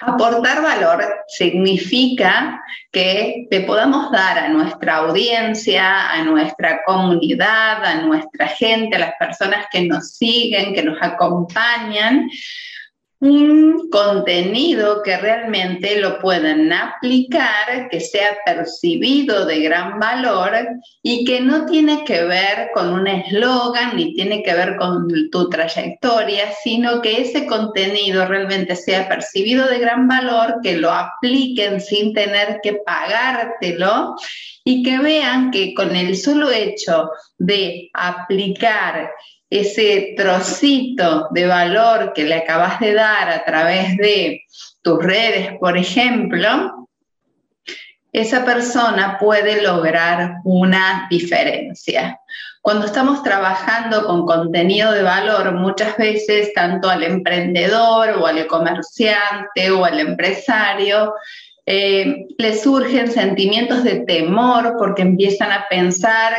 Aportar valor significa que le podamos dar a nuestra audiencia, a nuestra comunidad, a nuestra gente, a las personas que nos siguen, que nos acompañan, un contenido que realmente lo puedan aplicar, que sea percibido de gran valor y que no tiene que ver con un eslogan ni tiene que ver con tu trayectoria, sino que ese contenido realmente sea percibido de gran valor, que lo apliquen sin tener que pagártelo y que vean que con el solo hecho de aplicar ese trocito de valor que le acabas de dar a través de tus redes, por ejemplo, esa persona puede lograr una diferencia. Cuando estamos trabajando con contenido de valor, muchas veces tanto al emprendedor o al comerciante o al empresario, eh, le surgen sentimientos de temor porque empiezan a pensar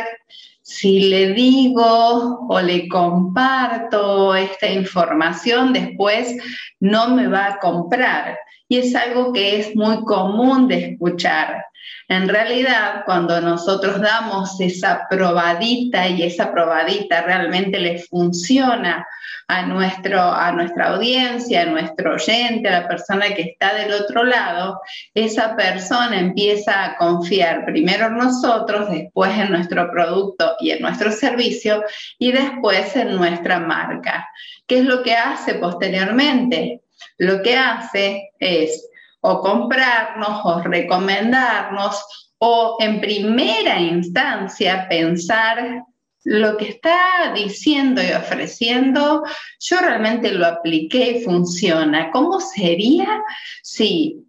si le digo o le comparto esta información, después no me va a comprar. Y es algo que es muy común de escuchar. En realidad, cuando nosotros damos esa probadita y esa probadita realmente le funciona a, nuestro, a nuestra audiencia, a nuestro oyente, a la persona que está del otro lado, esa persona empieza a confiar primero en nosotros, después en nuestro producto y en nuestro servicio y después en nuestra marca. ¿Qué es lo que hace posteriormente? Lo que hace es o comprarnos o recomendarnos o en primera instancia pensar lo que está diciendo y ofreciendo, yo realmente lo apliqué y funciona. ¿Cómo sería si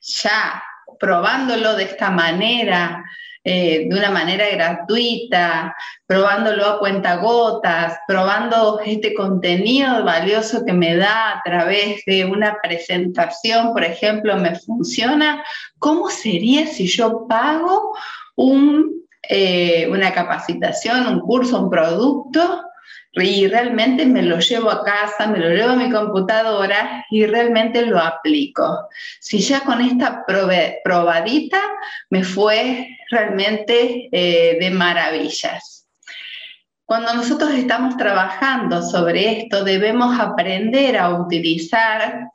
ya probándolo de esta manera, eh, de una manera gratuita, probándolo a cuentagotas, probando este contenido valioso que me da a través de una presentación, por ejemplo, me funciona, ¿cómo sería si yo pago eh, una capacitación, un curso, un producto? Y realmente me lo llevo a casa, me lo llevo a mi computadora y realmente lo aplico. Si ya con esta probadita me fue realmente eh, de maravillas. Cuando nosotros estamos trabajando sobre esto, debemos aprender a utilizar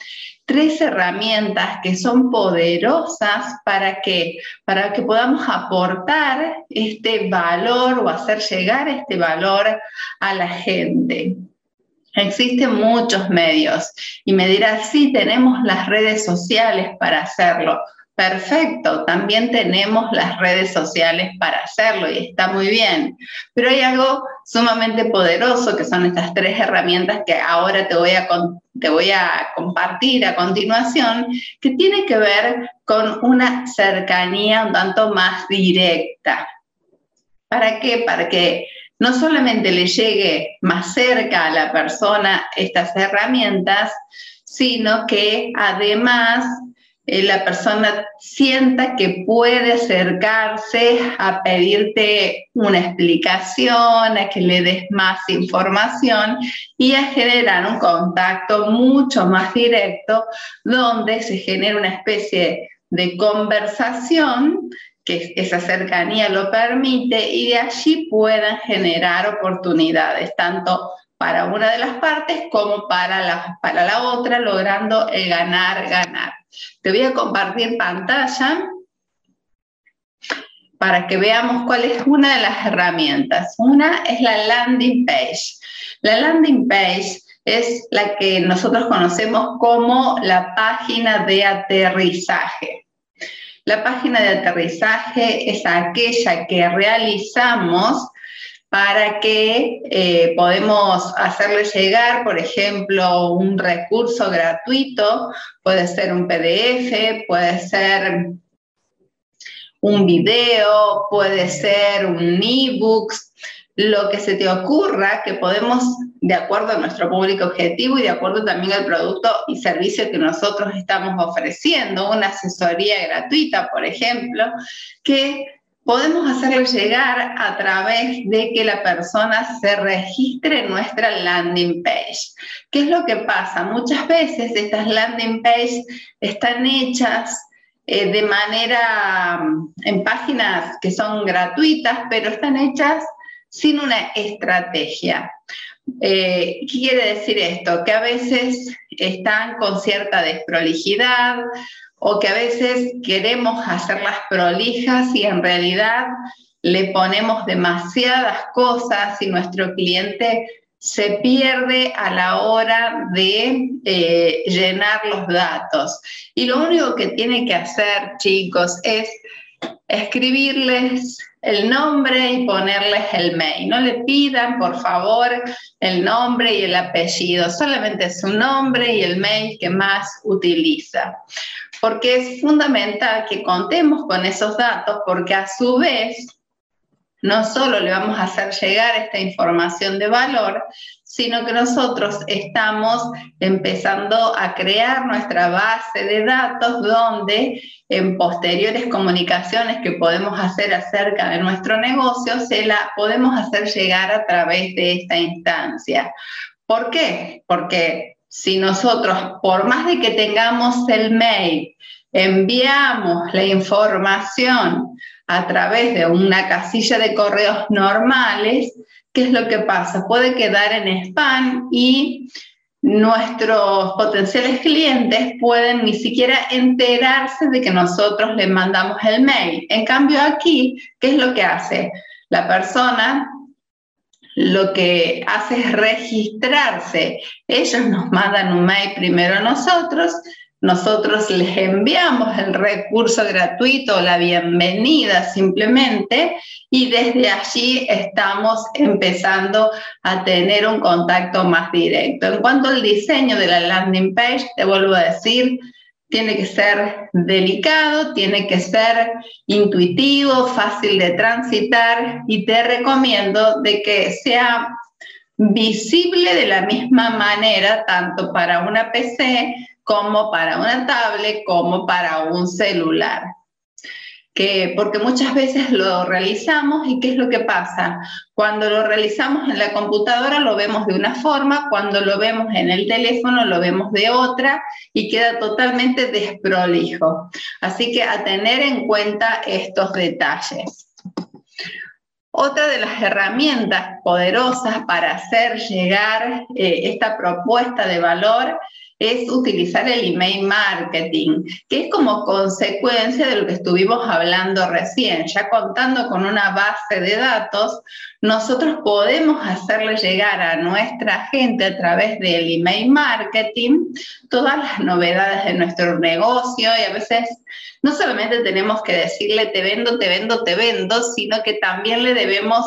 tres herramientas que son poderosas para que, para que podamos aportar este valor o hacer llegar este valor a la gente. Existen muchos medios y me dirás, sí, tenemos las redes sociales para hacerlo. Perfecto, también tenemos las redes sociales para hacerlo y está muy bien. Pero hay algo sumamente poderoso que son estas tres herramientas que ahora te voy a, te voy a compartir a continuación, que tiene que ver con una cercanía un tanto más directa. ¿Para qué? Para que no solamente le llegue más cerca a la persona estas herramientas, sino que además eh, la persona sienta que puede acercarse a pedirte una explicación, a que le des más información y a generar un contacto mucho más directo donde se genera una especie de conversación que esa cercanía lo permite y de allí puedan generar oportunidades, tanto para una de las partes como para la, para la otra, logrando el ganar, ganar. Te voy a compartir pantalla para que veamos cuál es una de las herramientas. Una es la landing page. La landing page es la que nosotros conocemos como la página de aterrizaje. La página de aterrizaje es aquella que realizamos para que eh, podemos hacerle llegar, por ejemplo, un recurso gratuito, puede ser un PDF, puede ser un video, puede ser un ebook, lo que se te ocurra que podemos, de acuerdo a nuestro público objetivo y de acuerdo también al producto y servicio que nosotros estamos ofreciendo, una asesoría gratuita, por ejemplo, que podemos hacerlo llegar a través de que la persona se registre en nuestra landing page. ¿Qué es lo que pasa? Muchas veces estas landing pages están hechas eh, de manera en páginas que son gratuitas, pero están hechas sin una estrategia. Eh, ¿Qué quiere decir esto? Que a veces están con cierta desprolijidad o que a veces queremos hacerlas prolijas y en realidad le ponemos demasiadas cosas y nuestro cliente se pierde a la hora de eh, llenar los datos. Y lo único que tiene que hacer, chicos, es escribirles el nombre y ponerles el mail. No le pidan, por favor, el nombre y el apellido, solamente su nombre y el mail que más utiliza. Porque es fundamental que contemos con esos datos porque a su vez no solo le vamos a hacer llegar esta información de valor, sino que nosotros estamos empezando a crear nuestra base de datos donde en posteriores comunicaciones que podemos hacer acerca de nuestro negocio, se la podemos hacer llegar a través de esta instancia. ¿Por qué? Porque si nosotros, por más de que tengamos el mail, enviamos la información a través de una casilla de correos normales, ¿qué es lo que pasa? Puede quedar en spam y nuestros potenciales clientes pueden ni siquiera enterarse de que nosotros les mandamos el mail. En cambio aquí, ¿qué es lo que hace? La persona lo que hace es registrarse. Ellos nos mandan un mail primero a nosotros nosotros les enviamos el recurso gratuito, la bienvenida simplemente, y desde allí estamos empezando a tener un contacto más directo. En cuanto al diseño de la landing page, te vuelvo a decir, tiene que ser delicado, tiene que ser intuitivo, fácil de transitar y te recomiendo de que sea visible de la misma manera tanto para una PC como para una tablet, como para un celular. Que, porque muchas veces lo realizamos y ¿qué es lo que pasa? Cuando lo realizamos en la computadora lo vemos de una forma, cuando lo vemos en el teléfono lo vemos de otra y queda totalmente desprolijo. Así que a tener en cuenta estos detalles. Otra de las herramientas poderosas para hacer llegar eh, esta propuesta de valor es utilizar el email marketing, que es como consecuencia de lo que estuvimos hablando recién. Ya contando con una base de datos, nosotros podemos hacerle llegar a nuestra gente a través del email marketing todas las novedades de nuestro negocio y a veces no solamente tenemos que decirle te vendo, te vendo, te vendo, sino que también le debemos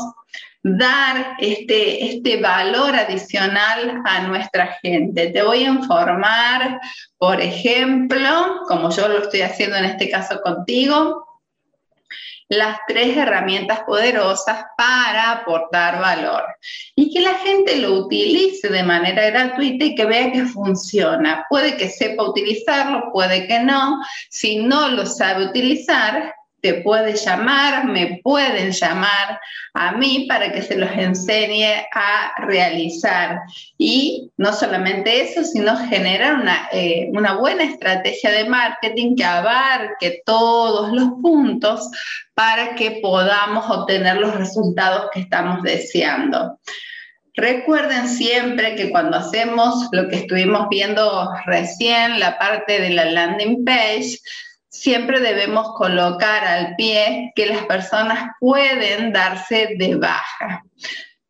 dar este, este valor adicional a nuestra gente. Te voy a informar, por ejemplo, como yo lo estoy haciendo en este caso contigo, las tres herramientas poderosas para aportar valor y que la gente lo utilice de manera gratuita y que vea que funciona. Puede que sepa utilizarlo, puede que no. Si no lo sabe utilizar, te puede llamar, me pueden llamar a mí para que se los enseñe a realizar. Y no solamente eso, sino generar una, eh, una buena estrategia de marketing que abarque todos los puntos para que podamos obtener los resultados que estamos deseando. Recuerden siempre que cuando hacemos lo que estuvimos viendo recién, la parte de la landing page, siempre debemos colocar al pie que las personas pueden darse de baja.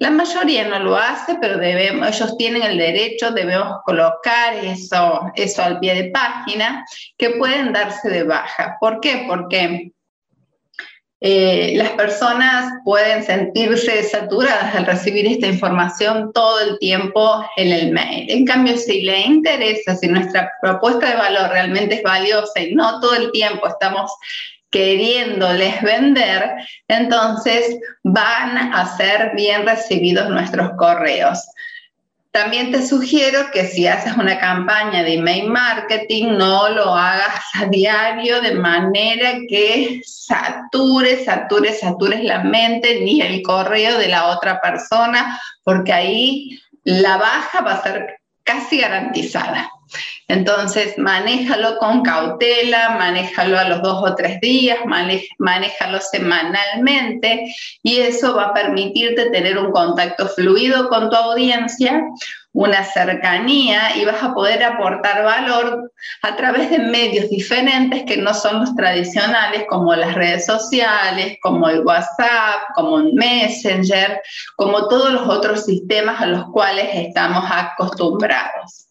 La mayoría no lo hace, pero debemos, ellos tienen el derecho, debemos colocar eso, eso al pie de página, que pueden darse de baja. ¿Por qué? Porque eh, las personas pueden sentirse saturadas al recibir esta información todo el tiempo en el mail. En cambio, si le interesa, si nuestra propuesta de valor realmente es valiosa y no todo el tiempo estamos queriéndoles vender, entonces van a ser bien recibidos nuestros correos. También te sugiero que si haces una campaña de email marketing, no lo hagas a diario de manera que sature, sature, satures la mente ni el correo de la otra persona, porque ahí la baja va a ser casi garantizada. Entonces, manéjalo con cautela, manéjalo a los dos o tres días, manéjalo semanalmente y eso va a permitirte tener un contacto fluido con tu audiencia, una cercanía y vas a poder aportar valor a través de medios diferentes que no son los tradicionales como las redes sociales, como el WhatsApp, como Messenger, como todos los otros sistemas a los cuales estamos acostumbrados.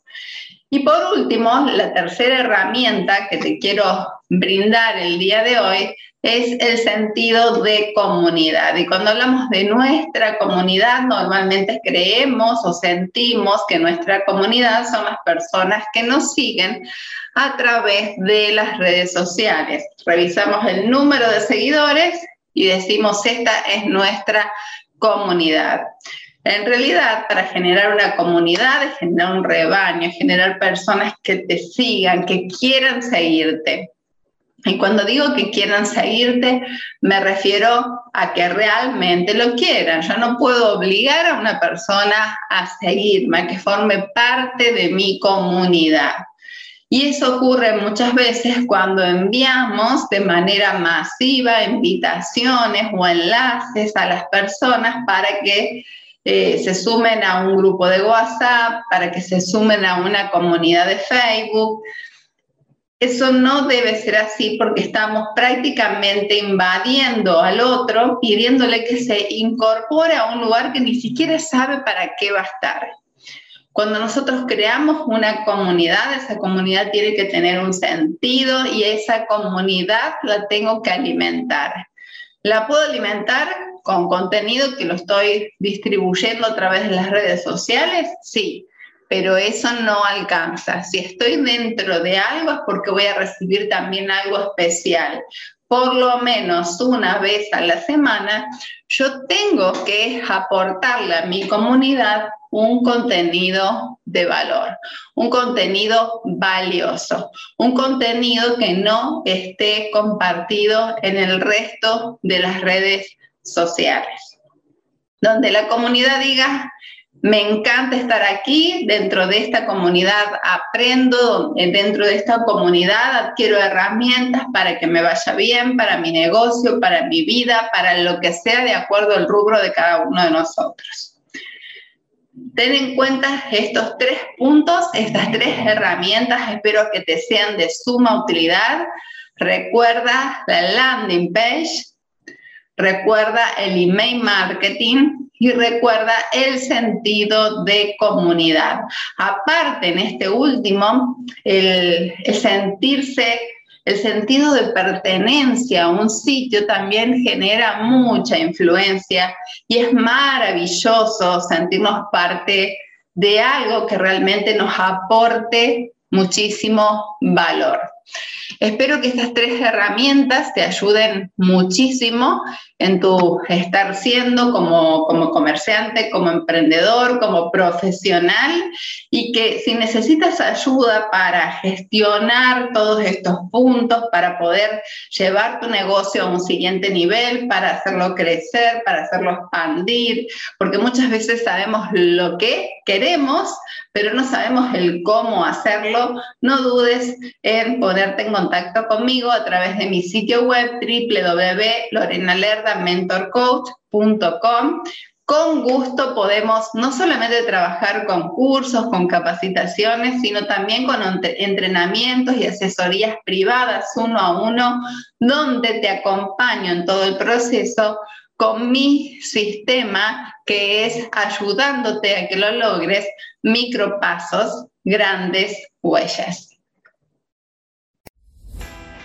Y por último, la tercera herramienta que te quiero brindar el día de hoy es el sentido de comunidad. Y cuando hablamos de nuestra comunidad, normalmente creemos o sentimos que nuestra comunidad son las personas que nos siguen a través de las redes sociales. Revisamos el número de seguidores y decimos, esta es nuestra comunidad. En realidad, para generar una comunidad, generar un rebaño, generar personas que te sigan, que quieran seguirte. Y cuando digo que quieran seguirte, me refiero a que realmente lo quieran. Yo no puedo obligar a una persona a seguirme, a que forme parte de mi comunidad. Y eso ocurre muchas veces cuando enviamos de manera masiva invitaciones o enlaces a las personas para que eh, se sumen a un grupo de WhatsApp, para que se sumen a una comunidad de Facebook. Eso no debe ser así porque estamos prácticamente invadiendo al otro, pidiéndole que se incorpore a un lugar que ni siquiera sabe para qué va a estar. Cuando nosotros creamos una comunidad, esa comunidad tiene que tener un sentido y esa comunidad la tengo que alimentar. La puedo alimentar con contenido que lo estoy distribuyendo a través de las redes sociales, sí, pero eso no alcanza. Si estoy dentro de algo es porque voy a recibir también algo especial. Por lo menos una vez a la semana, yo tengo que aportarle a mi comunidad un contenido de valor, un contenido valioso, un contenido que no esté compartido en el resto de las redes sociales, donde la comunidad diga, me encanta estar aquí, dentro de esta comunidad aprendo, dentro de esta comunidad adquiero herramientas para que me vaya bien, para mi negocio, para mi vida, para lo que sea de acuerdo al rubro de cada uno de nosotros. Ten en cuenta estos tres puntos, estas tres herramientas, espero que te sean de suma utilidad. Recuerda la landing page, recuerda el email marketing y recuerda el sentido de comunidad. Aparte, en este último, el, sentirse, el sentido de pertenencia a un sitio también genera mucha influencia y es maravilloso sentirnos parte de algo que realmente nos aporte muchísimo valor. Espero que estas tres herramientas te ayuden muchísimo en tu estar siendo como, como comerciante, como emprendedor, como profesional y que si necesitas ayuda para gestionar todos estos puntos, para poder llevar tu negocio a un siguiente nivel, para hacerlo crecer, para hacerlo expandir, porque muchas veces sabemos lo que queremos, pero no sabemos el cómo hacerlo, no dudes en ponerte en contacto conmigo a través de mi sitio web www.lorenalerdamentorcoach.com. Con gusto podemos no solamente trabajar con cursos, con capacitaciones, sino también con entrenamientos y asesorías privadas uno a uno, donde te acompaño en todo el proceso con mi sistema que es ayudándote a que lo logres micropasos, grandes huellas.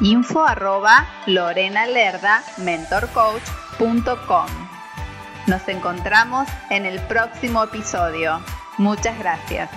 info arroba mentorcoach.com. Nos encontramos en el próximo episodio. Muchas gracias.